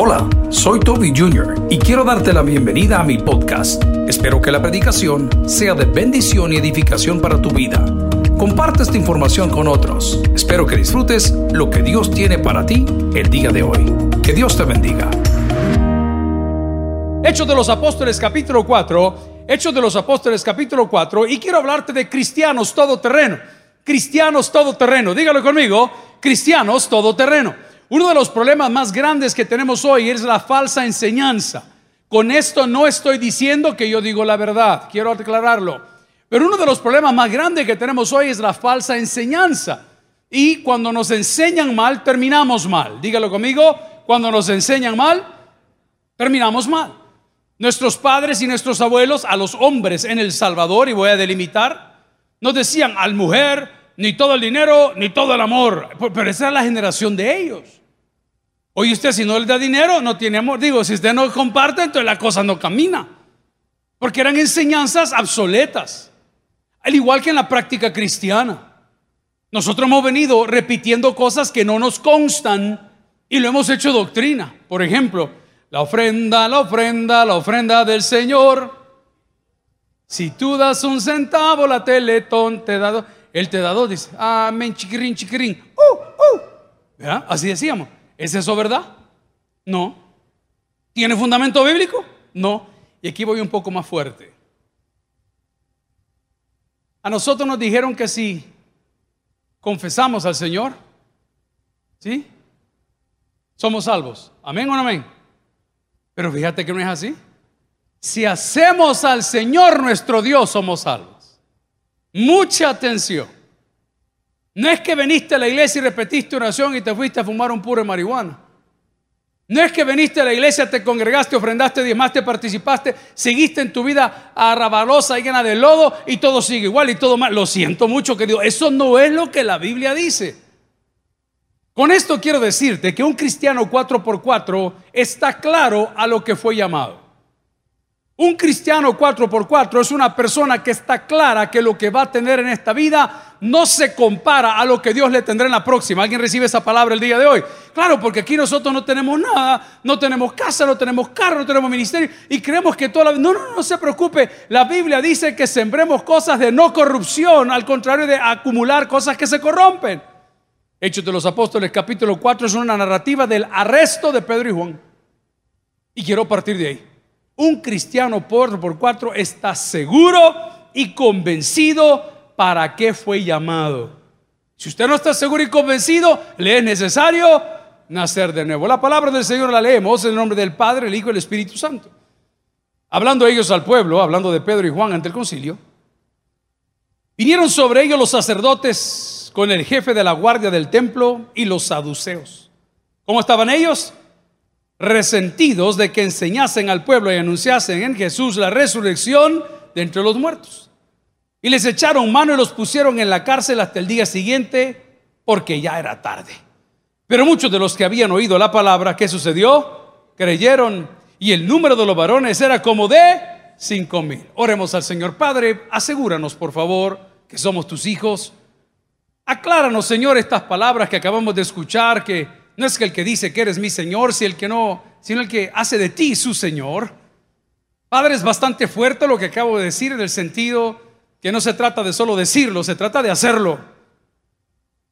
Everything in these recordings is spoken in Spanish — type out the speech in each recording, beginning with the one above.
Hola, soy Toby Jr. y quiero darte la bienvenida a mi podcast. Espero que la predicación sea de bendición y edificación para tu vida. Comparte esta información con otros. Espero que disfrutes lo que Dios tiene para ti el día de hoy. Que Dios te bendiga. Hechos de los Apóstoles capítulo 4, Hechos de los Apóstoles capítulo 4 y quiero hablarte de cristianos todoterreno. Cristianos todoterreno, dígalo conmigo, cristianos todoterreno. Uno de los problemas más grandes que tenemos hoy es la falsa enseñanza. Con esto no estoy diciendo que yo digo la verdad, quiero aclararlo. Pero uno de los problemas más grandes que tenemos hoy es la falsa enseñanza. Y cuando nos enseñan mal, terminamos mal. Dígalo conmigo, cuando nos enseñan mal, terminamos mal. Nuestros padres y nuestros abuelos, a los hombres en El Salvador, y voy a delimitar, nos decían al mujer, ni todo el dinero, ni todo el amor. Pero esa era la generación de ellos. Hoy usted si no le da dinero, no tiene amor. Digo, si usted no comparte, entonces la cosa no camina. Porque eran enseñanzas obsoletas. Al igual que en la práctica cristiana. Nosotros hemos venido repitiendo cosas que no nos constan y lo hemos hecho doctrina. Por ejemplo, la ofrenda, la ofrenda, la ofrenda del Señor. Si tú das un centavo, la teletón te da dos. Él te da dos. Dice, amén, chiquirín, chiquirín. Uh, uh. Así decíamos. ¿Es eso verdad? No. ¿Tiene fundamento bíblico? No. Y aquí voy un poco más fuerte. A nosotros nos dijeron que si confesamos al Señor, ¿sí? Somos salvos. Amén o no amén. Pero fíjate que no es así. Si hacemos al Señor nuestro Dios, somos salvos. Mucha atención. No es que viniste a la iglesia y repetiste oración y te fuiste a fumar un puro de marihuana. No es que viniste a la iglesia, te congregaste, ofrendaste, diezmaste, participaste, seguiste en tu vida arrabalosa y llena de lodo y todo sigue igual y todo mal. Lo siento mucho, querido. Eso no es lo que la Biblia dice. Con esto quiero decirte que un cristiano 4x4 está claro a lo que fue llamado. Un cristiano 4x4 es una persona que está clara que lo que va a tener en esta vida no se compara a lo que Dios le tendrá en la próxima. ¿Alguien recibe esa palabra el día de hoy? Claro, porque aquí nosotros no tenemos nada, no tenemos casa, no tenemos carro, no tenemos ministerio y creemos que toda la... No, no, no se preocupe. La Biblia dice que sembremos cosas de no corrupción, al contrario de acumular cosas que se corrompen. Hechos de los Apóstoles capítulo 4 es una narrativa del arresto de Pedro y Juan. Y quiero partir de ahí. Un cristiano por, por cuatro está seguro y convencido para qué fue llamado. Si usted no está seguro y convencido, le es necesario nacer de nuevo. La palabra del Señor la leemos en el nombre del Padre, el Hijo y el Espíritu Santo. Hablando ellos al pueblo, hablando de Pedro y Juan ante el concilio, vinieron sobre ellos los sacerdotes con el jefe de la guardia del templo y los saduceos. ¿Cómo estaban ellos? Resentidos de que enseñasen al pueblo y anunciasen en Jesús la resurrección de entre los muertos. Y les echaron mano y los pusieron en la cárcel hasta el día siguiente porque ya era tarde. Pero muchos de los que habían oído la palabra, ¿qué sucedió? Creyeron y el número de los varones era como de cinco mil. Oremos al Señor Padre, asegúranos por favor que somos tus hijos. Acláranos, Señor, estas palabras que acabamos de escuchar, que no es que el que dice que eres mi Señor, si el que no, sino el que hace de ti su Señor. Padre, es bastante fuerte lo que acabo de decir en el sentido que no se trata de solo decirlo, se trata de hacerlo.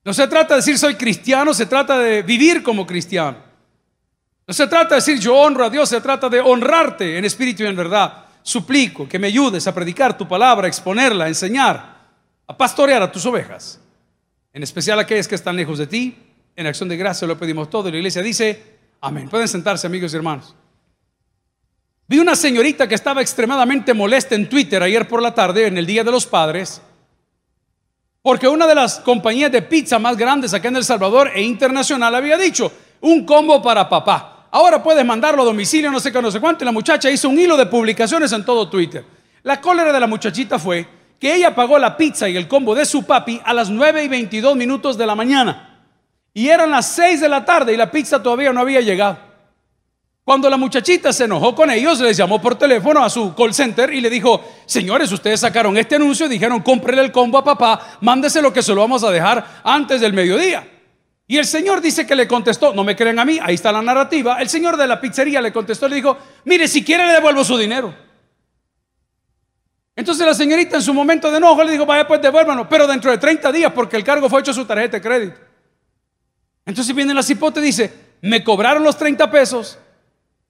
No se trata de decir soy cristiano, se trata de vivir como cristiano. No se trata de decir yo honro a Dios, se trata de honrarte en espíritu y en verdad. Suplico que me ayudes a predicar tu palabra, a exponerla, a enseñar, a pastorear a tus ovejas, en especial aquellas que están lejos de ti en acción de gracia lo pedimos todo. Y la iglesia dice, amén. Pueden sentarse amigos y hermanos. Vi una señorita que estaba extremadamente molesta en Twitter ayer por la tarde, en el Día de los Padres, porque una de las compañías de pizza más grandes acá en El Salvador e internacional había dicho, un combo para papá. Ahora puedes mandarlo a domicilio, no sé qué, no sé cuánto. Y la muchacha hizo un hilo de publicaciones en todo Twitter. La cólera de la muchachita fue que ella pagó la pizza y el combo de su papi a las 9 y 22 minutos de la mañana. Y eran las 6 de la tarde y la pizza todavía no había llegado. Cuando la muchachita se enojó con ellos, les llamó por teléfono a su call center y le dijo, señores, ustedes sacaron este anuncio, dijeron, cómprele el combo a papá, mándese lo que se lo vamos a dejar antes del mediodía. Y el señor dice que le contestó, no me creen a mí, ahí está la narrativa. El señor de la pizzería le contestó, le dijo, mire, si quiere le devuelvo su dinero. Entonces la señorita en su momento de enojo le dijo, vaya pues devuélvanos, pero dentro de 30 días porque el cargo fue hecho a su tarjeta de crédito. Entonces viene la cipote y dice, me cobraron los 30 pesos,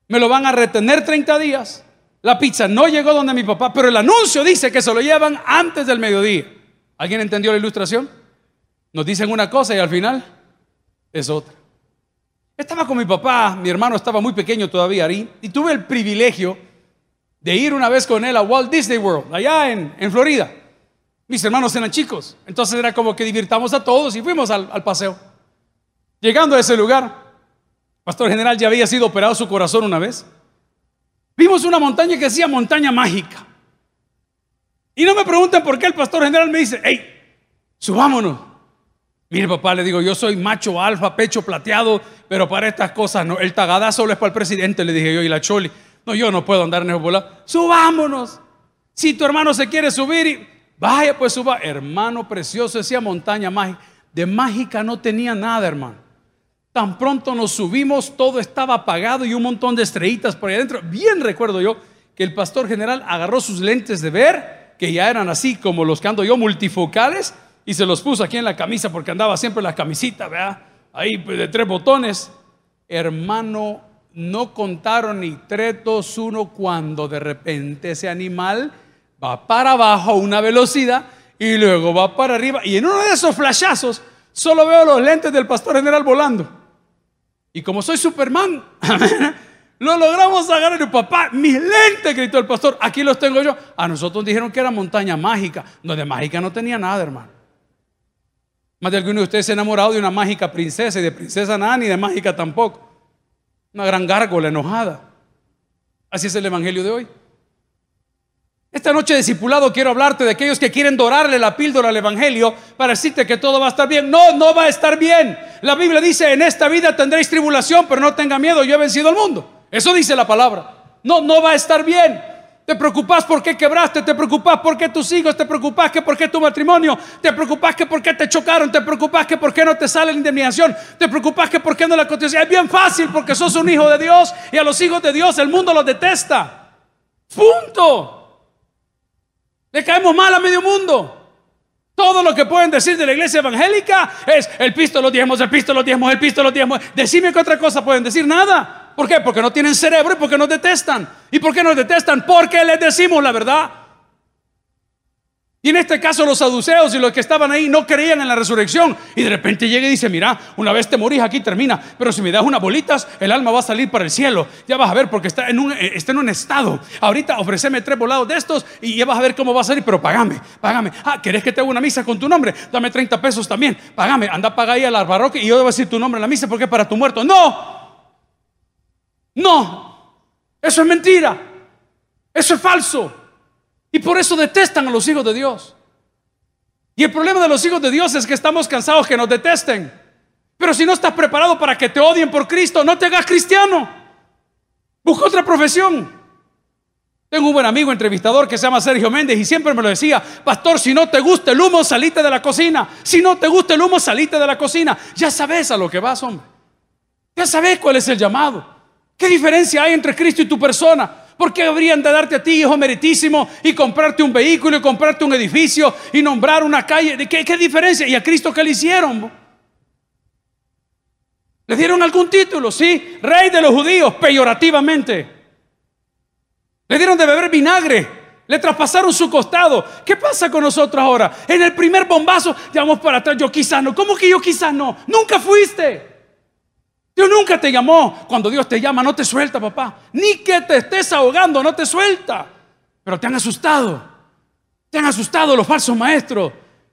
me lo van a retener 30 días, la pizza no llegó donde mi papá, pero el anuncio dice que se lo llevan antes del mediodía. ¿Alguien entendió la ilustración? Nos dicen una cosa y al final es otra. Estaba con mi papá, mi hermano estaba muy pequeño todavía y tuve el privilegio de ir una vez con él a Walt Disney World, allá en, Florida. Mis hermanos eran chicos, entonces era como que divirtamos a todos y fuimos al, al paseo. Llegando a ese lugar, Pastor General ya había sido operado su corazón una vez. Vimos una montaña que decía montaña mágica. Y no me pregunten por qué el Pastor General me dice, hey, subámonos. Mire, papá, le digo, yo soy macho alfa, pecho plateado, pero para estas cosas no. El tagada solo es para el presidente, le dije yo, y la choli. No, yo no puedo andar en el volado. Subámonos. Si tu hermano se quiere subir, y, vaya, pues suba. Hermano precioso, decía montaña mágica. De mágica no tenía nada, hermano. Tan pronto nos subimos, todo estaba apagado y un montón de estrellitas por ahí adentro. Bien recuerdo yo que el pastor general agarró sus lentes de ver, que ya eran así como los que ando yo, multifocales, y se los puso aquí en la camisa porque andaba siempre la camisita, ¿verdad? Ahí pues, de tres botones. Hermano, no contaron ni tres, dos, uno cuando de repente ese animal va para abajo a una velocidad y luego va para arriba. Y en uno de esos flashazos solo veo los lentes del pastor general volando. Y como soy Superman, lo logramos agarrar. Y papá, mis lentes, gritó el pastor, aquí los tengo yo. A nosotros dijeron que era montaña mágica. No, de mágica no tenía nada, hermano. Más de alguno de ustedes se ha enamorado de una mágica princesa y de princesa nada, ni de mágica tampoco. Una gran gárgola enojada. Así es el Evangelio de hoy. Esta noche discipulado quiero hablarte de aquellos que quieren dorarle la píldora al Evangelio para decirte que todo va a estar bien. No, no va a estar bien. La Biblia dice, en esta vida tendréis tribulación, pero no tenga miedo, yo he vencido al mundo. Eso dice la palabra. No, no va a estar bien. Te preocupas por qué quebraste, te preocupas por qué tus hijos, te preocupas que por qué tu matrimonio, te preocupas que por qué te chocaron, te preocupas que por qué no te sale la indemnización, te preocupas que por qué no la cotización. Es bien fácil porque sos un hijo de Dios y a los hijos de Dios el mundo los detesta. Punto. Le caemos mal a medio mundo. Todo lo que pueden decir de la iglesia evangélica es el pisto los diezmos, el pisto los diezmos, el pisto los diezmos. Decime qué otra cosa pueden decir, nada. ¿Por qué? Porque no tienen cerebro y porque nos detestan. ¿Y por qué nos detestan? Porque les decimos la verdad. Y en este caso los saduceos y los que estaban ahí no creían en la resurrección. Y de repente llega y dice, mira, una vez te morís, aquí termina. Pero si me das unas bolitas, el alma va a salir para el cielo. Ya vas a ver porque está en un, eh, en un estado. Ahorita ofreceme tres volados de estos y ya vas a ver cómo va a salir. Pero pagame, pagame. Ah, ¿querés que te haga una misa con tu nombre? Dame 30 pesos también. Pagame, anda, paga ahí a la parroquia y yo debo decir tu nombre en la misa porque es para tu muerto. No, no, eso es mentira. Eso es falso. Y por eso detestan a los hijos de Dios. Y el problema de los hijos de Dios es que estamos cansados que nos detesten. Pero si no estás preparado para que te odien por Cristo, no te hagas cristiano. Busca otra profesión. Tengo un buen amigo entrevistador que se llama Sergio Méndez y siempre me lo decía, pastor, si no te gusta el humo, salite de la cocina. Si no te gusta el humo, salite de la cocina. Ya sabes a lo que vas, hombre. Ya sabes cuál es el llamado. ¿Qué diferencia hay entre Cristo y tu persona? ¿Por qué habrían de darte a ti, hijo meritísimo, y comprarte un vehículo, y comprarte un edificio, y nombrar una calle? ¿Qué, qué diferencia? ¿Y a Cristo qué le hicieron? ¿Le dieron algún título? Sí, rey de los judíos, peyorativamente. Le dieron de beber vinagre, le traspasaron su costado. ¿Qué pasa con nosotros ahora? En el primer bombazo, ya vamos para atrás, yo quizás no. ¿Cómo que yo quizás no? Nunca fuiste. Dios nunca te llamó. Cuando Dios te llama, no te suelta, papá. Ni que te estés ahogando, no te suelta. Pero te han asustado. Te han asustado los falsos maestros.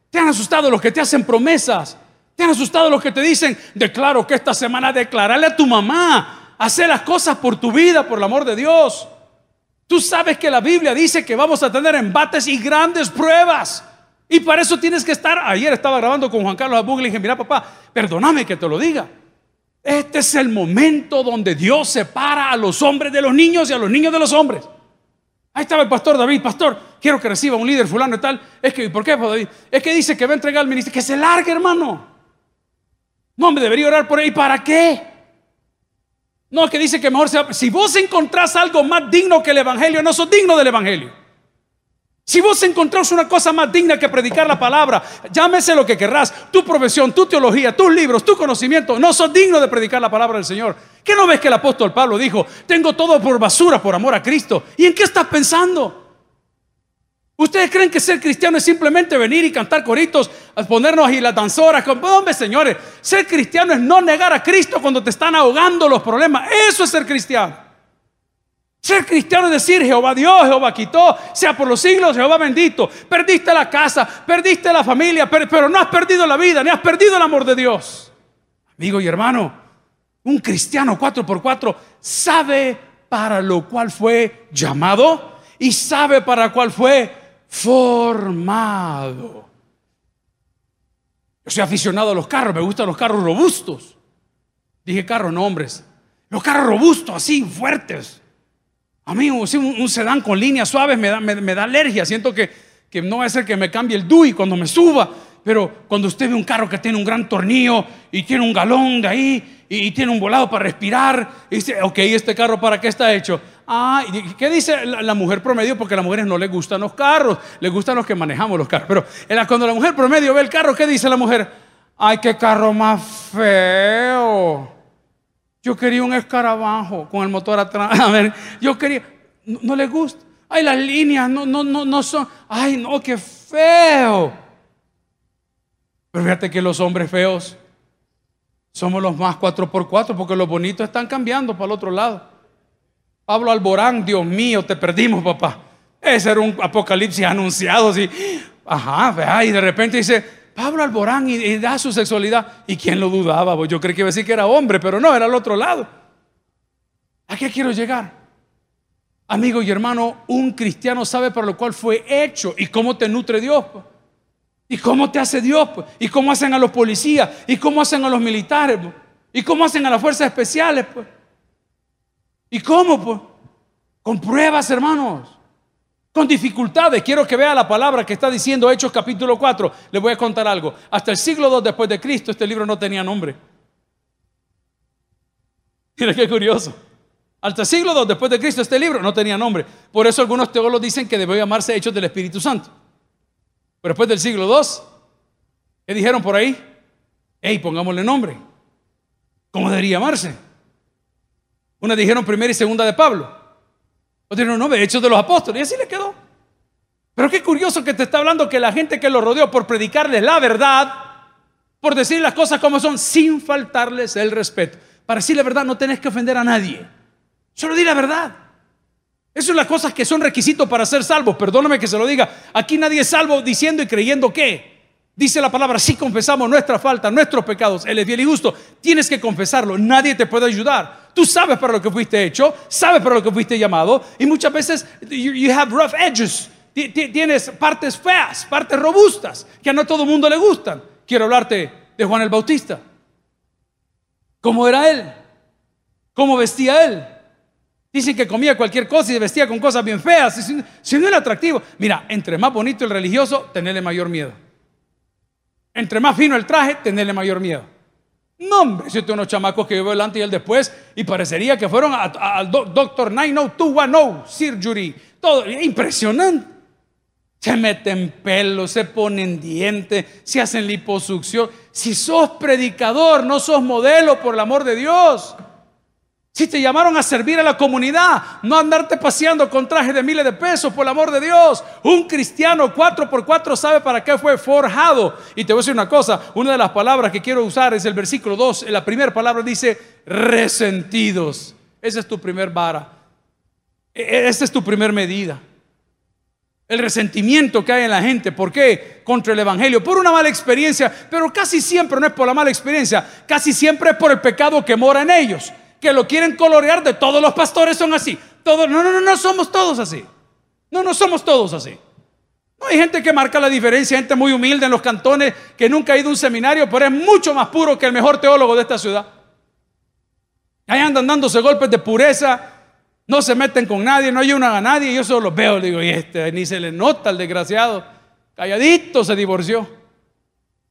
Te han asustado los que te hacen promesas. Te han asustado los que te dicen, declaro que esta semana declararle a tu mamá, hacer las cosas por tu vida, por el amor de Dios. Tú sabes que la Biblia dice que vamos a tener embates y grandes pruebas. Y para eso tienes que estar. Ayer estaba grabando con Juan Carlos Abug y dije, mira papá, perdóname que te lo diga. Este es el momento donde Dios separa a los hombres de los niños y a los niños de los hombres. Ahí estaba el pastor David, pastor, quiero que reciba un líder fulano y tal. Es que, ¿por qué, David? Es que dice que va a entregar al ministerio, que se largue, hermano. No, me debería orar por él. ¿Y para qué? No, que dice que mejor sea. Si vos encontrás algo más digno que el Evangelio, no sos digno del Evangelio. Si vos encontrás una cosa más digna que predicar la palabra, llámese lo que querrás, tu profesión, tu teología, tus libros, tu conocimiento, no sos digno de predicar la palabra del Señor. ¿Qué no ves que el apóstol Pablo dijo, tengo todo por basura por amor a Cristo? ¿Y en qué estás pensando? ¿Ustedes creen que ser cristiano es simplemente venir y cantar coritos, ponernos ahí las danzoras? Señores, ser cristiano es no negar a Cristo cuando te están ahogando los problemas. Eso es ser cristiano. Ser cristiano es decir, Jehová Dios, Jehová quitó, sea por los siglos, Jehová bendito. Perdiste la casa, perdiste la familia, pero, no has perdido la vida, ni has perdido el amor de Dios. Amigo y hermano, un cristiano 4x4 sabe para lo cual fue llamado y sabe para cuál fue formado. Yo soy aficionado a los carros, me gustan los carros robustos. Dije carros, no hombres. Los carros robustos, así, fuertes. A mí un, sedán con líneas suaves me da, alergia. Siento que, que, no va a ser que me cambie el DUI cuando me suba. Pero cuando usted ve un carro que tiene un gran tornillo y tiene un galón de ahí y, tiene un volado para respirar, y dice, ok, ¿este carro para qué está hecho? Ah, ¿qué dice la, mujer promedio? Porque a las mujeres no les gustan los carros, les gustan los que manejamos los carros. Pero cuando la mujer promedio ve el carro, ¿qué dice la mujer? Ay, qué carro más feo. Yo quería un escarabajo con el motor atrás. A ver, yo quería, no, le gusta. Ay, las líneas no, no, no, no son. Ay, no, qué feo. Pero fíjate que los hombres feos somos los más 4x4 porque los bonitos están cambiando para el otro lado. Pablo Alborán, Dios mío, te perdimos, papá. Ese era un apocalipsis anunciado, así. Ajá, y de repente dice, Pablo Alborán y, da su sexualidad. ¿Y quién lo dudaba? Yo creí que iba a decir que era hombre, pero no, era al otro lado. ¿A qué quiero llegar? Amigo y hermano, un cristiano sabe para lo cual fue hecho y cómo te nutre Dios. ¿Y cómo te hace Dios? ¿Y cómo hacen a los policías? ¿Y cómo hacen a los militares? ¿Y cómo hacen a las fuerzas especiales? Pues? ¿Y cómo? Pues? Con pruebas, hermanos. Con dificultades. Quiero que vea la palabra que está diciendo Hechos capítulo 4. Les voy a contar algo. Hasta el siglo II después de Cristo este libro no tenía nombre. Mira qué curioso. Hasta el siglo II después de Cristo este libro no tenía nombre. Por eso algunos teólogos dicen que debe llamarse Hechos del Espíritu Santo. Pero después del siglo II, ¿qué dijeron por ahí? Hey, pongámosle nombre. ¿Cómo debería llamarse? Una dijeron primera y segunda de Pablo. Otros dijeron, no, Hechos de los Apóstoles. Y así le quedó. Pero qué curioso que te está hablando que la gente que lo rodeó por predicarles la verdad, por decir las cosas como son, sin faltarles el respeto. Para decir la verdad no tenés que ofender a nadie. Solo di la verdad. Esas son las cosas que son requisitos para ser salvo. Perdóname que se lo diga. Aquí nadie es salvo diciendo y creyendo que. Dice la palabra, si confesamos nuestra falta, nuestros pecados, Él es bien y justo, tienes que confesarlo, nadie te puede ayudar. Tú sabes para lo que fuiste hecho, sabes para lo que fuiste llamado, y muchas veces you, have rough edges, tienes partes feas, partes robustas, que a no todo el mundo le gustan. Quiero hablarte de Juan el Bautista. ¿Cómo era él? ¿Cómo vestía él? Dicen que comía cualquier cosa y vestía con cosas bien feas. Si no era atractivo, mira, entre más bonito el religioso, tenerle mayor miedo. Entre más fino el traje, tenerle mayor miedo. No, hombre, si unos chamacos que yo veo delante y el después, y parecería que fueron al Doctor 90210 Surgery. Todo, impresionante. Se meten pelo, se ponen dientes, se hacen liposucción. Si sos predicador, no sos modelo, por el amor de Dios. Si te llamaron a servir a la comunidad, no andarte paseando con trajes de miles de pesos, por el amor de Dios. Un cristiano 4x4 sabe para qué fue forjado. Y te voy a decir una cosa, una de las palabras que quiero usar es el versículo 2. La primera palabra dice resentidos. Esa es tu primer vara. E, e, esa es tu primer medida. El resentimiento que hay en la gente. ¿Por qué? Contra el Evangelio. Por una mala experiencia. Pero casi siempre no es por la mala experiencia. Casi siempre es por el pecado que mora en ellos que lo quieren colorear de todos los pastores son así. Todos, no, no, no, no somos todos así. No, no somos todos así. No hay gente que marca la diferencia, gente muy humilde en los cantones que nunca ha ido a un seminario, pero es mucho más puro que el mejor teólogo de esta ciudad. Ahí andan dándose golpes de pureza, no se meten con nadie, no ayudan a nadie. Yo solo los veo, digo, y este, ni se le nota al desgraciado. Calladito se divorció.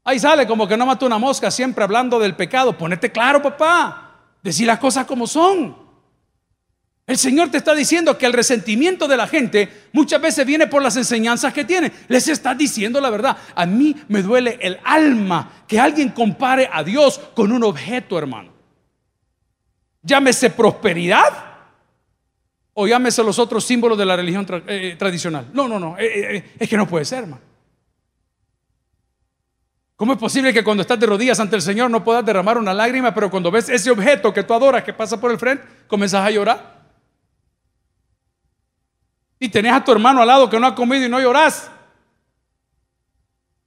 Ahí sale como que no mató una mosca, siempre hablando del pecado. Ponete claro, papá. Decir las cosas como son. El Señor te está diciendo que el resentimiento de la gente muchas veces viene por las enseñanzas que tiene. Les está diciendo la verdad. A mí me duele el alma que alguien compare a Dios con un objeto, hermano. Llámese prosperidad o llámese los otros símbolos de la religión eh, tradicional. No, no, no. Eh, eh, es que no puede ser, hermano. ¿Cómo es posible que cuando estás de rodillas ante el Señor no puedas derramar una lágrima, pero cuando ves ese objeto que tú adoras que pasa por el frente, comienzas a llorar? Y tenés a tu hermano al lado que no ha comido y no lloras.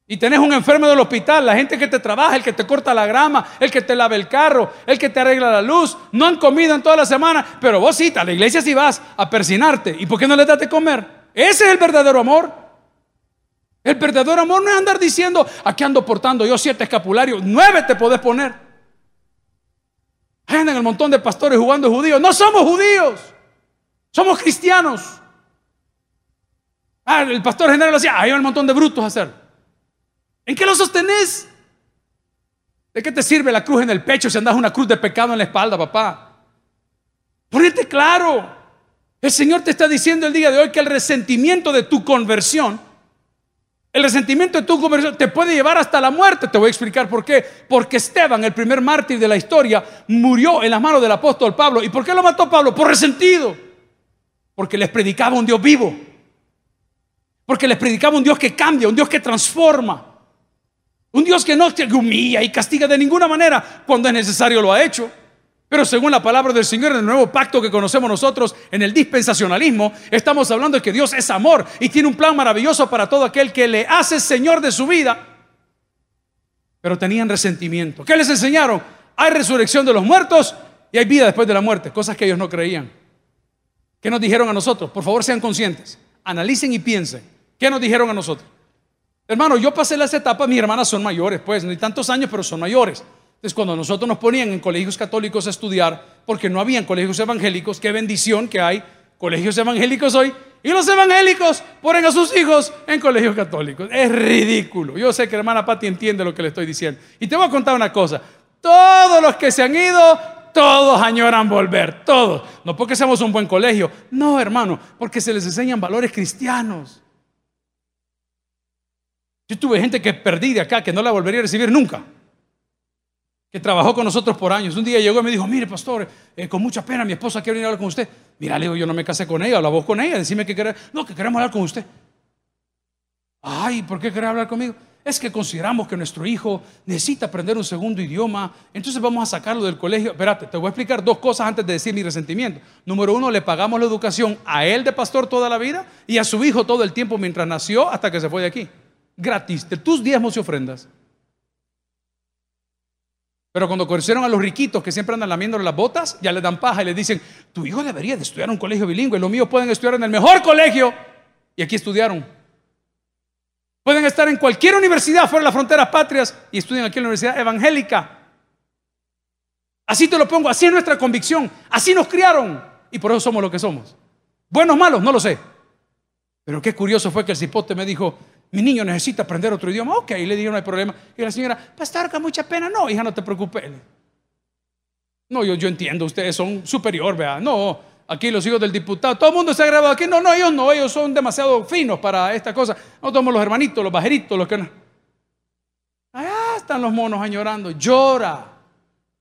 Y tenés un enfermo del hospital, la gente que te trabaja, el que te corta la grama, el que te lava el carro, el que te arregla la luz, no han comido en toda la semana, pero vos sí, a la iglesia sí vas a persinarte. ¿Y por qué no les das de comer? Ese es el verdadero amor. El verdadero amor no es andar diciendo, aquí ando portando yo siete escapularios, nueve te podés poner. Andan el montón de pastores jugando judíos. No somos judíos, somos cristianos. Ah, el pastor general decía, hay un montón de brutos a hacer. ¿En qué lo sostenés? ¿De qué te sirve la cruz en el pecho si andas una cruz de pecado en la espalda, papá? Ponete claro. El Señor te está diciendo el día de hoy que el resentimiento de tu conversión el resentimiento de tu conversión te puede llevar hasta la muerte. Te voy a explicar por qué. Porque Esteban, el primer mártir de la historia, murió en las manos del apóstol Pablo. ¿Y por qué lo mató Pablo? Por resentido. Porque les predicaba un Dios vivo. Porque les predicaba un Dios que cambia, un Dios que transforma. Un Dios que no te humilla y castiga de ninguna manera. Cuando es necesario lo ha hecho. Pero según la palabra del Señor en el nuevo pacto que conocemos nosotros en el dispensacionalismo, estamos hablando de que Dios es amor y tiene un plan maravilloso para todo aquel que le hace Señor de su vida. Pero tenían resentimiento. ¿Qué les enseñaron? Hay resurrección de los muertos y hay vida después de la muerte, cosas que ellos no creían. ¿Qué nos dijeron a nosotros? Por favor, sean conscientes. Analicen y piensen. ¿Qué nos dijeron a nosotros? Hermano, yo pasé las etapas, mis hermanas son mayores, pues, no hay tantos años, pero son mayores. Entonces, cuando nosotros nos ponían en colegios católicos a estudiar, porque no habían colegios evangélicos, qué bendición que hay colegios evangélicos hoy, y los evangélicos ponen a sus hijos en colegios católicos. Es ridículo. Yo sé que hermana Pati entiende lo que le estoy diciendo. Y te voy a contar una cosa. Todos los que se han ido, todos añoran volver. Todos. No porque seamos un buen colegio. No, hermano. Porque se les enseñan valores cristianos. Yo tuve gente que perdí de acá, que no la volvería a recibir nunca trabajó con nosotros por años. Un día llegó y me dijo, mire pastor, eh, con mucha pena mi esposa quiere venir a hablar con usted. Mira, le digo, yo no me casé con ella, habla vos con ella, decime que querés. No, que queremos hablar con usted. Ay, ¿por qué querés hablar conmigo? Es que consideramos que nuestro hijo necesita aprender un segundo idioma, entonces vamos a sacarlo del colegio. Espérate, te voy a explicar dos cosas antes de decir mi resentimiento. Número uno, le pagamos la educación a él de pastor toda la vida y a su hijo todo el tiempo mientras nació hasta que se fue de aquí. Gratis, de tus diezmos y ofrendas. Pero cuando conocieron a los riquitos que siempre andan lamiendo las botas, ya le dan paja y le dicen, tu hijo debería de estudiar en un colegio bilingüe, los míos pueden estudiar en el mejor colegio. Y aquí estudiaron. Pueden estar en cualquier universidad fuera de las fronteras patrias y estudian aquí en la universidad evangélica. Así te lo pongo, así es nuestra convicción, así nos criaron y por eso somos lo que somos. Buenos, malos, no lo sé. Pero qué curioso fue que el cipote me dijo, mi niño necesita aprender otro idioma. Ok, le dije, no hay problema. Y la señora, pastor, con mucha pena. No, hija, no te preocupes. No, yo, yo entiendo, ustedes son superior, vea. No, aquí los hijos del diputado, todo el mundo se grabado aquí. No, no, ellos no, ellos son demasiado finos para esta cosa. No somos los hermanitos, los bajeritos, los que no. Allá están los monos añorando. Llora,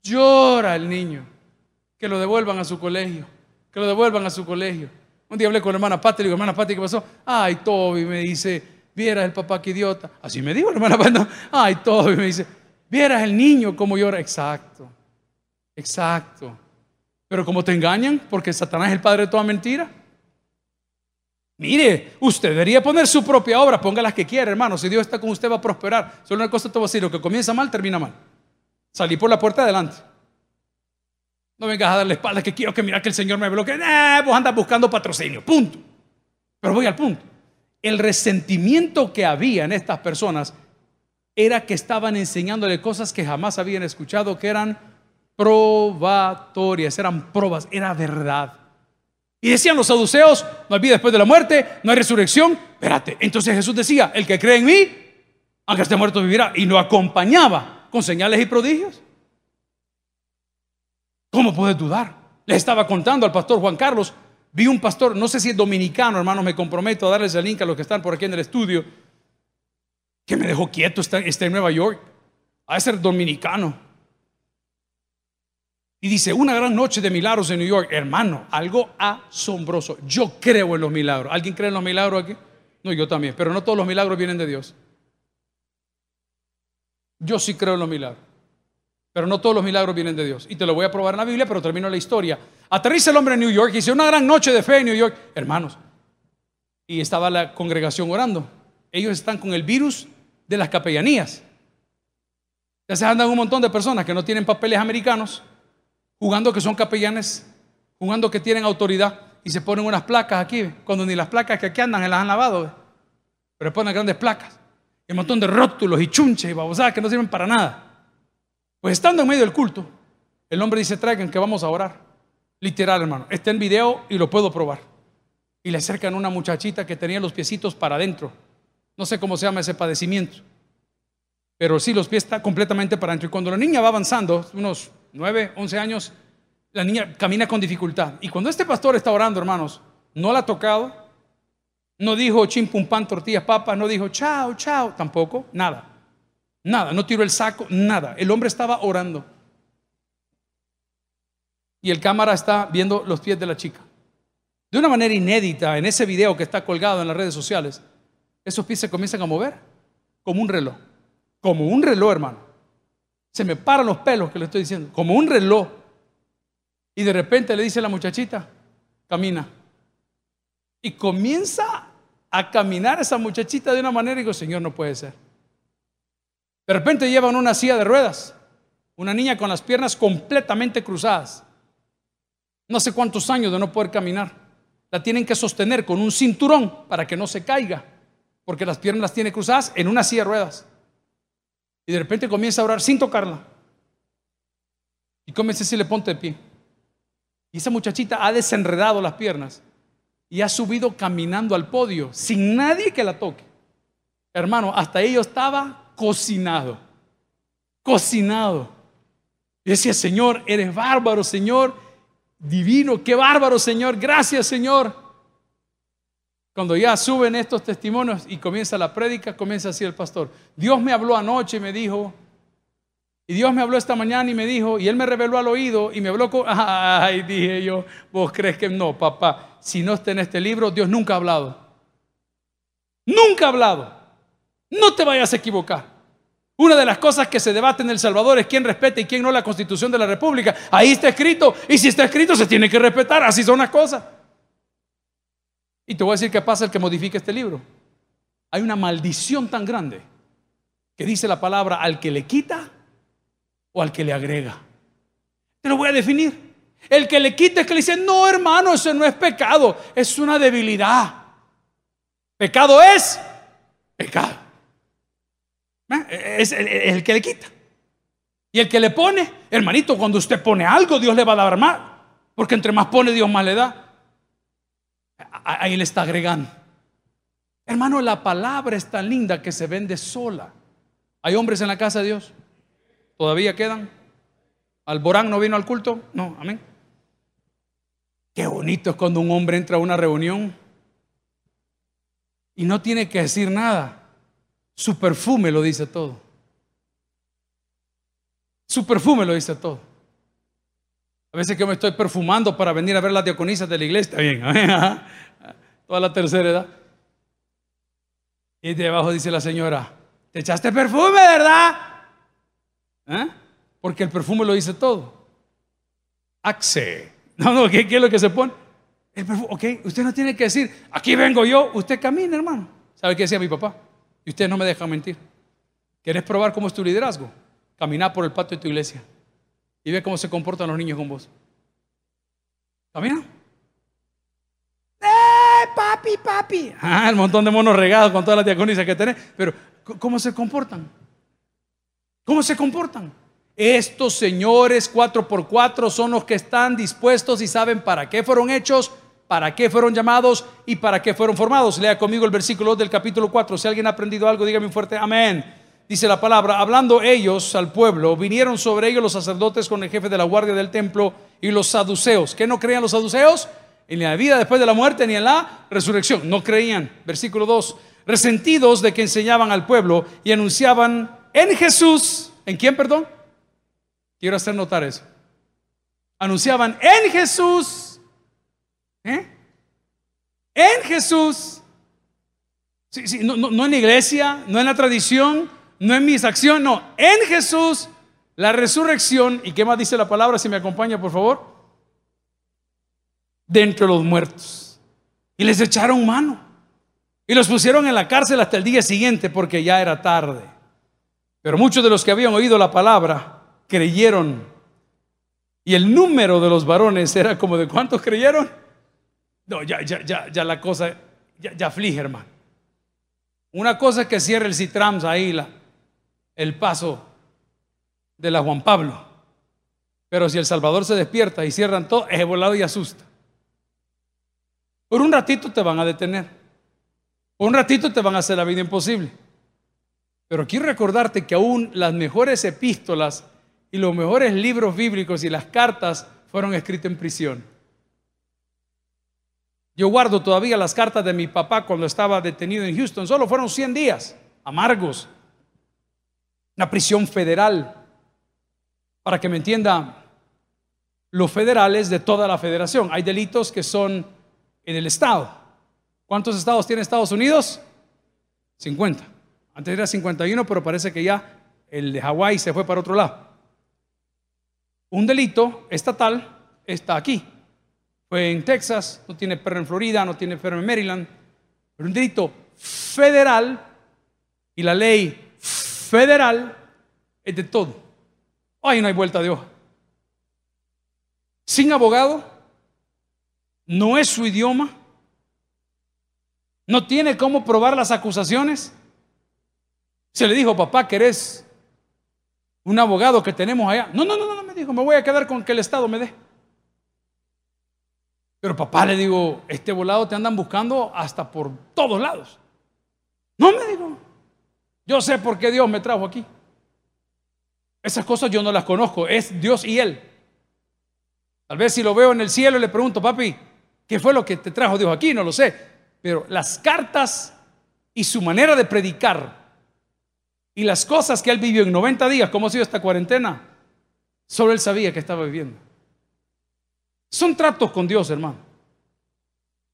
llora el niño. Que lo devuelvan a su colegio, que lo devuelvan a su colegio. Un día hablé con la hermana Pati, le digo, hermana Pati, ¿qué pasó? Ay, Toby me dice, vieras el papá que idiota. Así me dijo, hermana, no. ay, Toby me dice, vieras el niño como llora. Exacto, exacto. Pero como te engañan, porque Satanás es el padre de toda mentira. Mire, usted debería poner su propia obra, ponga las que quiera, hermano. Si Dios está con usted, va a prosperar. Solo una cosa te voy a decir: lo que comienza mal, termina mal. Salí por la puerta adelante. No vengas a darle espalda que quiero que mira que el Señor me bloquee. Eh, vos andas buscando patrocinio, punto. Pero voy al punto. El resentimiento que había en estas personas era que estaban enseñándole cosas que jamás habían escuchado, que eran probatorias, eran pruebas, era verdad. Y decían los saduceos, no hay vida después de la muerte, no hay resurrección. Espérate, entonces Jesús decía, el que cree en mí, Aunque esté muerto vivirá. Y lo acompañaba con señales y prodigios. ¿Cómo puedes dudar? Le estaba contando al pastor Juan Carlos. Vi un pastor, no sé si es dominicano, hermanos, me comprometo a darles el link a los que están por aquí en el estudio, que me dejó quieto, está, está en Nueva York. A ser dominicano. Y dice, una gran noche de milagros en New York. Hermano, algo asombroso. Yo creo en los milagros. ¿Alguien cree en los milagros aquí? No, yo también. Pero no todos los milagros vienen de Dios. Yo sí creo en los milagros. Pero no todos los milagros vienen de Dios. Y te lo voy a probar en la Biblia, pero termino la historia. Aterriza el hombre en New York y dice, una gran noche de fe en New York. Hermanos. Y estaba la congregación orando. Ellos están con el virus de las capellanías. Ya se andan un montón de personas que no tienen papeles americanos, jugando que son capellanes, jugando que tienen autoridad y se ponen unas placas aquí, cuando ni las placas que aquí andan se las han lavado, pero ponen grandes placas, y un montón de rótulos y chunches y babosadas que no sirven para nada. Pues estando en medio del culto, el hombre dice, traigan que vamos a orar. Literal, hermano. Está en video y lo puedo probar. Y le acercan una muchachita que tenía los piecitos para adentro. No sé cómo se llama ese padecimiento pero sí, los pies están completamente para adentro. Y cuando la niña va avanzando, unos 9, 11 años, la niña camina con dificultad. Y cuando este pastor está orando, hermanos, no la ha tocado, no dijo chim pum pan, tortillas, papas, no dijo chao, chao, tampoco, nada. Nada, no tiró el saco, nada. El hombre estaba orando. Y el cámara está viendo los pies de la chica. De una manera inédita, en ese video que está colgado en las redes sociales, esos pies se comienzan a mover como un reloj como un reloj, hermano. Se me paran los pelos que le estoy diciendo, como un reloj. Y de repente le dice a la muchachita, camina. Y comienza a caminar esa muchachita de una manera y digo, Señor, no puede ser. De repente llevan una silla de ruedas, una niña con las piernas completamente cruzadas. No sé cuántos años de no poder caminar. La tienen que sostener con un cinturón para que no se caiga, porque las piernas las tiene cruzadas en una silla de ruedas. Y de repente comienza a orar sin tocarla. Y comienza si le ponte de pie. Y esa muchachita ha desenredado las piernas y ha subido caminando al podio sin nadie que la toque. Hermano, hasta ello estaba cocinado. Cocinado. Y decía, Señor, eres bárbaro, Señor. Divino, qué bárbaro, Señor. Gracias, Señor. Cuando ya suben estos testimonios y comienza la prédica, comienza así el pastor. Dios me habló anoche y me dijo, y Dios me habló esta mañana y me dijo, y Él me reveló al oído y me habló con, ay, dije yo, vos crees que no, papá, si no está en este libro, Dios nunca ha hablado. Nunca ha hablado. No te vayas a equivocar. Una de las cosas que se debate en El Salvador es quién respeta y quién no la constitución de la República. Ahí está escrito. Y si está escrito, se tiene que respetar. Así son las cosas. Y te voy a decir qué pasa el que modifique este libro. Hay una maldición tan grande que dice la palabra al que le quita o al que le agrega. Te lo voy a definir. El que le quita es que le dice, no hermano, eso no es pecado, es una debilidad. Pecado es pecado. ¿Eh? Es el que le quita. Y el que le pone, hermanito, cuando usted pone algo, Dios le va a dar más. Porque entre más pone, Dios más le da ahí le está agregando. Hermano, la palabra es tan linda que se vende sola. ¿Hay hombres en la casa de Dios? ¿Todavía quedan? ¿Alborán no vino al culto? No, amén. Qué bonito es cuando un hombre entra a una reunión y no tiene que decir nada. Su perfume lo dice todo. Su perfume lo dice todo. A veces que me estoy perfumando para venir a ver las diaconisas de la iglesia. Está bien, toda la tercera edad. Y debajo dice la señora, te echaste perfume, ¿verdad? ¿Eh? Porque el perfume lo dice todo. Axe. No, no, ¿qué, es lo que se pone? El perfume, ok, usted no tiene que decir, aquí vengo yo, usted camina, hermano. ¿Sabe qué decía mi papá? Y usted no me deja mentir. ¿Quieres probar cómo es tu liderazgo? Camina por el patio de tu iglesia y ve cómo se comportan los niños con vos. Camina papi, papi. Ah, el montón de monos regados con todas las diaconisas que tenés. Pero, ¿cómo se comportan? ¿Cómo se comportan? Estos señores 4 por 4 son los que están dispuestos y saben para qué fueron hechos para qué fueron llamados y para qué fueron formados. Lea conmigo el versículo 2 del capítulo 4. Si alguien ha aprendido algo, dígame un fuerte amén. Dice la palabra, hablando ellos al pueblo, vinieron sobre ellos los sacerdotes con el jefe de la guardia del templo y los saduceos. ¿Qué no creían los saduceos? En la vida después de la muerte ni en la resurrección. No creían. Versículo 2. Resentidos de que enseñaban al pueblo y anunciaban en Jesús. ¿En quién, perdón? Quiero hacer notar eso. Anunciaban en Jesús. ¿Eh? En Jesús. no, no en la iglesia, no en la tradición, no en mis acciones, no, en Jesús, la resurrección. ¿Y qué más dice la palabra? Si me acompaña, por favor. De entre los muertos. Y les echaron mano. Y los pusieron en la cárcel hasta el día siguiente porque ya era tarde. Pero muchos de los que habían oído la palabra creyeron. Y el número de los varones era como de cuántos creyeron. No, ya, ya, ya, ya la cosa, ya, ya aflige, hermano. Una cosa es que cierre el Citrams ahí la, el paso de la Juan Pablo. Pero si el Salvador se despierta y cierran todo, es volado y asusta. Por un ratito te van a detener. Por un ratito te van a hacer la vida imposible. Pero quiero recordarte que aún las mejores epístolas y los mejores libros bíblicos y las cartas fueron escritas en prisión. Yo guardo todavía las cartas de mi papá cuando estaba detenido en Houston. Solo fueron 100 días, amargos, una prisión federal. Para que me entienda, los federales de toda la federación. Hay delitos que son en el estado. ¿Cuántos estados tiene Estados Unidos? 50. Antes era 51, pero parece que ya el de Hawái se fue para otro lado. Un delito estatal está aquí. Fue en Texas, no tiene perro en Florida, no tiene perro en Maryland. Pero un delito federal y la ley federal es de todo. Ahí no hay vuelta de hoja. Sin abogado, no es su idioma, no tiene cómo probar las acusaciones. Se le dijo, papá, que eres un abogado que tenemos allá. No, no, no, no, me dijo, me voy a quedar con que el Estado me dé. Pero papá le digo, este volado te andan buscando hasta por todos lados. No me digo, yo sé por qué Dios me trajo aquí. Esas cosas yo no las conozco, es Dios y Él. Tal vez si lo veo en el cielo le pregunto, papi, ¿qué fue lo que te trajo Dios aquí? No lo sé. Pero las cartas y su manera de predicar y las cosas que él vivió en 90 días, ¿cómo ha sido esta cuarentena? Solo él sabía que estaba viviendo. Son tratos con Dios, hermano.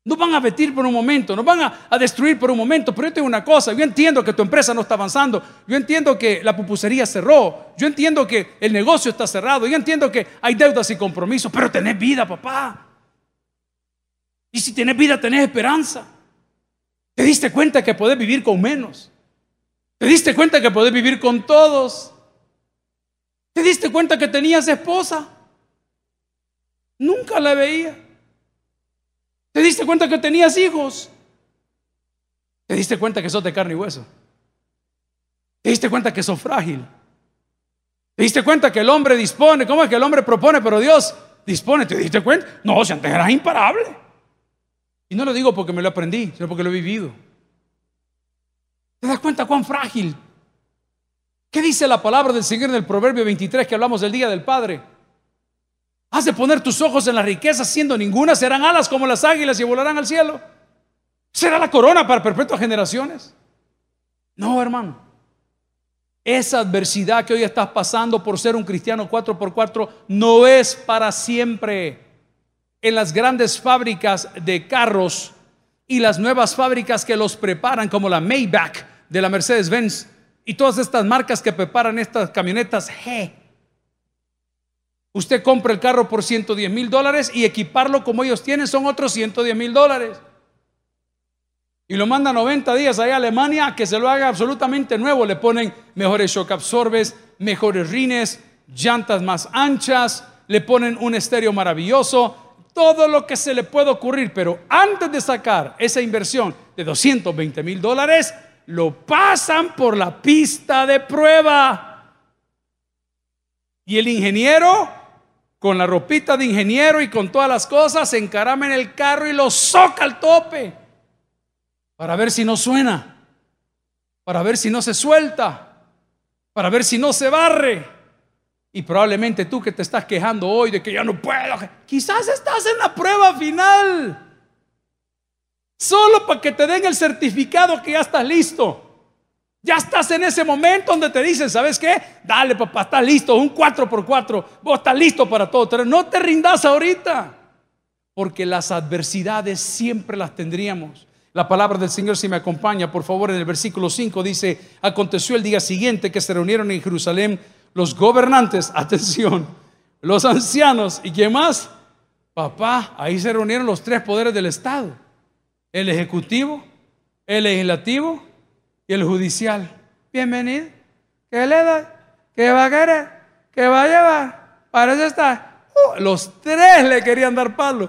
No van a vetir por un momento, no van a, destruir por un momento, pero yo tengo una cosa, yo entiendo que tu empresa no está avanzando, yo entiendo que la pupusería cerró, yo entiendo que el negocio está cerrado, yo entiendo que hay deudas y compromisos, pero tenés vida, papá. Y si tenés vida, tenés esperanza. Te diste cuenta que podés vivir con menos. Te diste cuenta que podés vivir con todos. Te diste cuenta que tenías esposa. Nunca la veía. ¿Te diste cuenta que tenías hijos? ¿Te diste cuenta que sos de carne y hueso? ¿Te diste cuenta que sos frágil? ¿Te diste cuenta que el hombre dispone? ¿Cómo es que el hombre propone, pero Dios dispone? ¿Te diste cuenta? No, si antes eras imparable. Y no lo digo porque me lo aprendí, sino porque lo he vivido. ¿Te das cuenta cuán frágil? ¿Qué dice la palabra del Señor en el Proverbio 23 que hablamos del Día del Padre? Has de poner tus ojos en las riquezas, siendo ninguna, serán alas como las águilas y volarán al cielo. Será la corona para perpetuas generaciones. No, hermano. Esa adversidad que hoy estás pasando por ser un cristiano 4x4 no es para siempre. En las grandes fábricas de carros y las nuevas fábricas que los preparan, como la Maybach de la Mercedes-Benz y todas estas marcas que preparan estas camionetas Usted compra el carro por 110 mil dólares y equiparlo como ellos tienen son otros 110 mil dólares. Y lo manda 90 días a Alemania a que se lo haga absolutamente nuevo. Le ponen mejores shock absorbes, mejores rines, llantas más anchas, le ponen un estéreo maravilloso, todo lo que se le puede ocurrir. Pero antes de sacar esa inversión de 220 mil dólares, lo pasan por la pista de prueba. Y el ingeniero con la ropita de ingeniero y con todas las cosas, se encarama en el carro y lo soca al tope para ver si no suena, para ver si no se suelta, para ver si no se barre. Y probablemente tú que te estás quejando hoy de que ya no puedo, quizás estás en la prueba final. Solo para que te den el certificado que ya estás listo. Ya estás en ese momento donde te dicen, ¿sabes qué? Dale, papá, estás listo, un 4x4, vos estás listo para todo. No te rindas ahorita, porque las adversidades siempre las tendríamos. La palabra del Señor, si me acompaña, por favor, en el versículo 5 dice, aconteció el día siguiente que se reunieron en Jerusalén los gobernantes, atención, los ancianos y quién más, papá, ahí se reunieron los tres poderes del Estado, el ejecutivo, el legislativo y el judicial. Bienvenido. ¿Qué le da? ¿Qué va a querer? ¿Qué va a llevar? Para eso está. Uh, los tres le querían dar palo.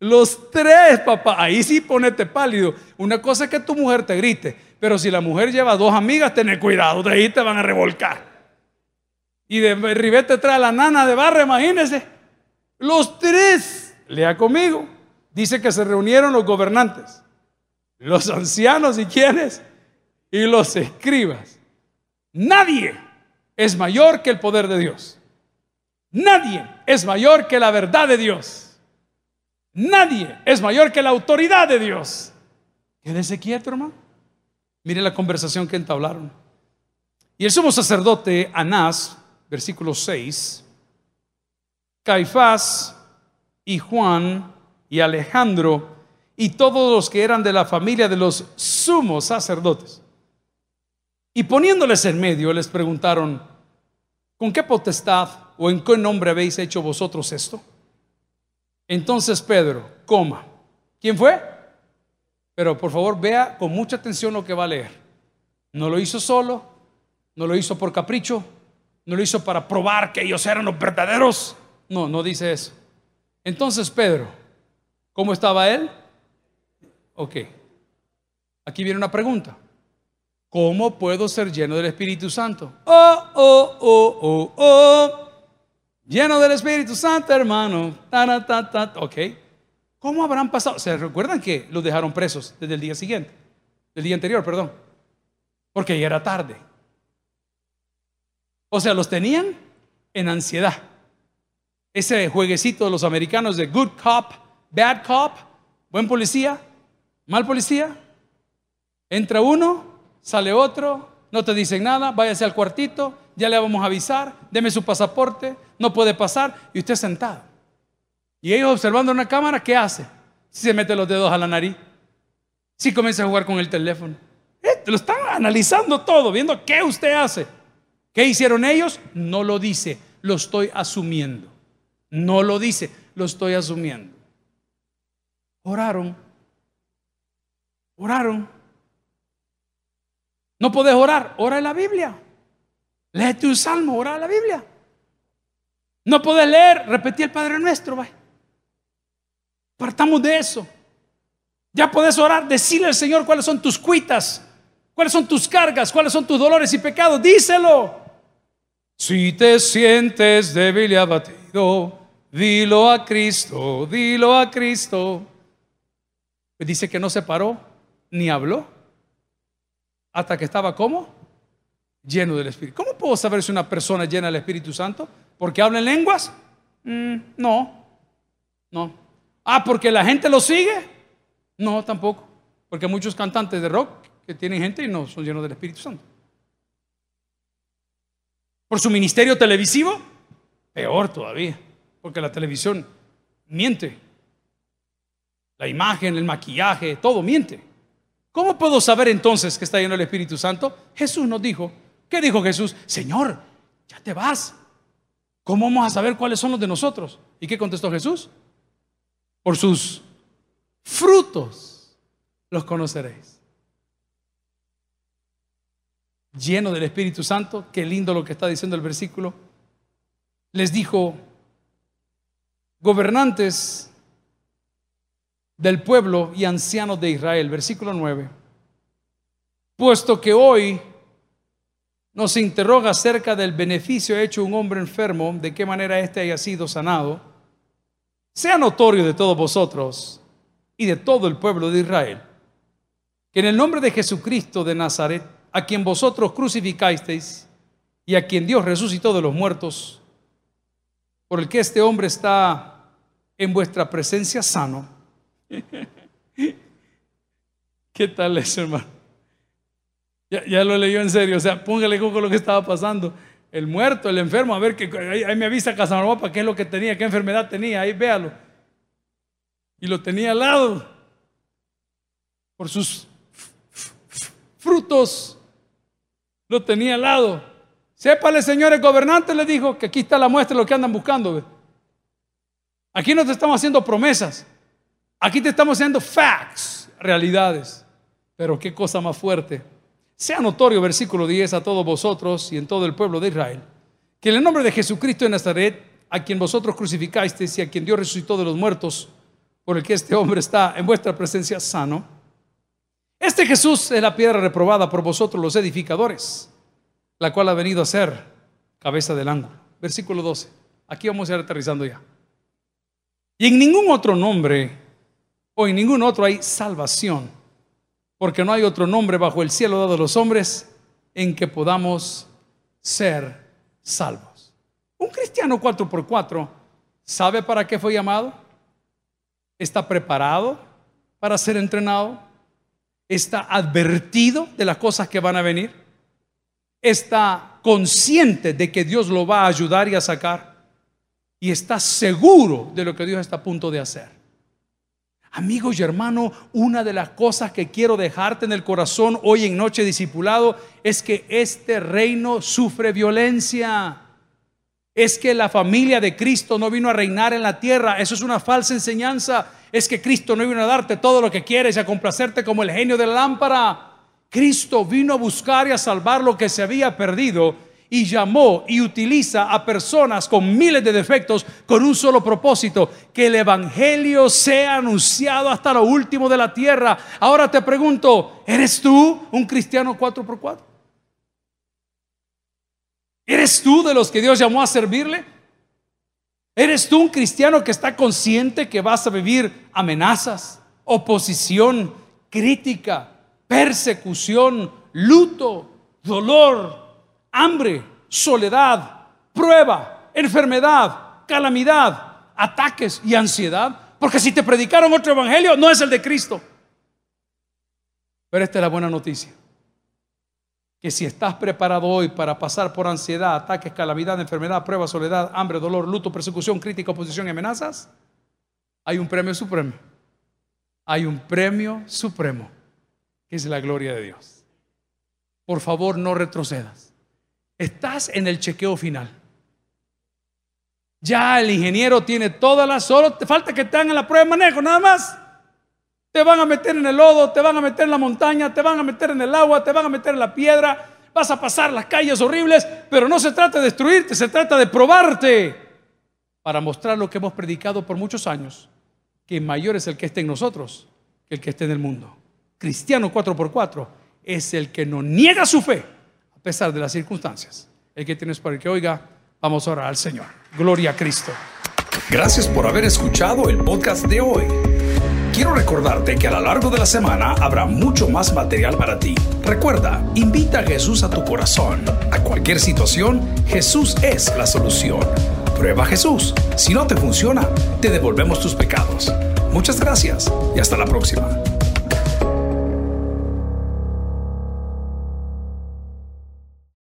Los tres, papá. Ahí sí ponete pálido. Una cosa es que tu mujer te grite. Pero si la mujer lleva dos amigas, ten cuidado. De ahí te van a revolcar. Y de ribete trae la nana de barra, imagínense. Los tres, lea conmigo. Dice que se reunieron los gobernantes, los ancianos y quienes y los escribas. Nadie es mayor que el poder de Dios. Nadie es mayor que la verdad de Dios. Nadie es mayor que la autoridad de Dios. Quédese quieto, hermano. Mire la conversación que entablaron. Y el sumo sacerdote Anás, versículo 6, Caifás y Juan y Alejandro y todos los que eran de la familia de los sumos sacerdotes y poniéndoles en medio, les preguntaron, ¿con qué potestad o en qué nombre habéis hecho vosotros esto? Entonces Pedro, coma. ¿Quién fue? Pero por favor vea con mucha atención lo que va a leer. No lo hizo solo, no lo hizo por capricho, no lo hizo para probar que ellos eran los verdaderos. No, no dice eso. Entonces Pedro, ¿cómo estaba él? Ok. Aquí viene una pregunta. ¿Cómo puedo ser lleno del Espíritu Santo? Oh, oh, oh, oh, oh. Lleno del Espíritu Santo, hermano. Ta, ta, ta, ok. ¿Cómo habrán pasado? ¿Se recuerdan que los dejaron presos desde el día siguiente? Del día anterior, perdón. Porque ya era tarde. O sea, los tenían en ansiedad. Ese jueguecito de los americanos de good cop, bad cop, buen policía, mal policía. Entra uno, sale otro, no te dicen nada, váyase al cuartito, ya le vamos a avisar, deme su pasaporte, no puede pasar, y usted sentado. Y ellos observando una cámara, ¿qué hace? Si se mete los dedos a la nariz, si comienza a jugar con el teléfono. Eh, lo están analizando todo, viendo qué usted hace. ¿Qué hicieron ellos? No lo dice, lo estoy asumiendo. No lo dice, lo estoy asumiendo. Oraron. Oraron. No puedes orar, ora en la Biblia. Léete un salmo, ora en la Biblia. No puedes leer, repetí el Padre Nuestro, vaya. Partamos de eso. Ya puedes orar, decirle al Señor cuáles son tus cuitas, cuáles son tus cargas, cuáles son tus dolores y pecados. Díselo. Si te sientes débil y abatido, dilo a Cristo, dilo a Cristo. Dice que no se paró ni habló hasta que estaba como lleno del Espíritu. ¿Cómo puedo saber si una persona llena del Espíritu Santo? ¿Porque habla en lenguas? Mm, no, no. Ah, porque la gente lo sigue? No, tampoco. Porque hay muchos cantantes de rock que tienen gente y no son llenos del Espíritu Santo. Por su ministerio televisivo, peor todavía, porque la televisión miente. La imagen, el maquillaje, todo miente. ¿Cómo puedo saber entonces que está lleno el Espíritu Santo? Jesús nos dijo. ¿Qué dijo Jesús? Señor, ya te vas. ¿Cómo vamos a saber cuáles son los de nosotros? ¿Y qué contestó Jesús? Por sus frutos los conoceréis. Lleno del Espíritu Santo, qué lindo lo que está diciendo el versículo. Les dijo, gobernantes del pueblo y ancianos de Israel. Versículo 9. Puesto que hoy nos interroga acerca del beneficio hecho un hombre enfermo, de qué manera éste haya sido sanado, sea notorio de todos vosotros y de todo el pueblo de Israel, que en el nombre de Jesucristo de Nazaret, a quien vosotros crucificasteis y a quien Dios resucitó de los muertos, por el que este hombre está en vuestra presencia sano. ¿Qué tal eso, hermano? Ya, lo leyó en serio, o sea, póngale con lo que estaba pasando. El muerto, el enfermo, a ver, que ahí, me avisa Casanova qué es lo que tenía, qué enfermedad tenía, ahí véalo. Y lo tenía al lado. Por sus frutos, lo tenía al lado. Sépale, señores gobernantes, le dijo que aquí está la muestra de lo que andan buscando. Aquí no te estamos haciendo promesas. Aquí te estamos haciendo facts, realidades. Pero qué cosa más fuerte sea notorio, versículo 10, a todos vosotros y en todo el pueblo de Israel, que en el nombre de Jesucristo de Nazaret, a quien vosotros crucificasteis y a quien Dios resucitó de los muertos, por el que este hombre está en vuestra presencia sano, este Jesús es la piedra reprobada por vosotros los edificadores, la cual ha venido a ser cabeza del ángulo. Versículo 12. Aquí vamos a ir aterrizando ya. Y en ningún otro nombre o en ningún otro hay salvación porque no hay otro nombre bajo el cielo dado a los hombres en que podamos ser salvos. Un cristiano 4x4 sabe para qué fue llamado, está preparado para ser entrenado, está advertido de las cosas que van a venir, está consciente de que Dios lo va a ayudar y a sacar y está seguro de lo que Dios está a punto de hacer. Amigos y hermanos, una de las cosas que quiero dejarte en el corazón hoy en Noche Discipulado es que este reino sufre violencia. Es que la familia de Cristo no vino a reinar en la tierra. Eso es una falsa enseñanza. Es que Cristo no vino a darte todo lo que quieres y a complacerte como el genio de la lámpara. Cristo vino a buscar y a salvar lo que se había perdido y llamó y utiliza a personas con miles de defectos con un solo propósito, que el Evangelio sea anunciado hasta lo último de la tierra. Ahora te pregunto, ¿eres tú un cristiano 4x4? ¿Eres tú de los que Dios llamó a servirle? ¿Eres tú un cristiano que está consciente que vas a vivir amenazas, oposición, crítica, persecución, luto, dolor, hambre, soledad, prueba, enfermedad, calamidad, ataques y ansiedad. Porque si te predicaron otro evangelio, no es el de Cristo. Pero esta es la buena noticia. Que si estás preparado hoy para pasar por ansiedad, ataques, calamidad, enfermedad, prueba, soledad, hambre, dolor, luto, persecución, crítica, oposición y amenazas, hay un premio supremo. Hay un premio supremo, que es la gloria de Dios. Por favor, no retrocedas. Estás en el chequeo final. Ya el ingeniero tiene todas las, solo te falta que te hagan la prueba de manejo, nada más. Te van a meter en el lodo, te van a meter en la montaña, te van a meter en el agua, te van a meter en la piedra, vas a pasar las calles horribles, pero no se trata de destruirte, se trata de probarte para mostrar lo que hemos predicado por muchos años, que mayor es el que esté en nosotros que el que esté en el mundo. Cristiano 4x4 es el que no niega su fe a pesar de las circunstancias. El que tienes para que oiga, vamos a orar al Señor. Gloria a Cristo. Gracias por haber escuchado el podcast de hoy. Quiero recordarte que a lo largo de la semana habrá mucho más material para ti. Recuerda, invita a Jesús a tu corazón. A cualquier situación, Jesús es la solución. Prueba Jesús. Si no te funciona, te devolvemos tus pecados. Muchas gracias y hasta la próxima.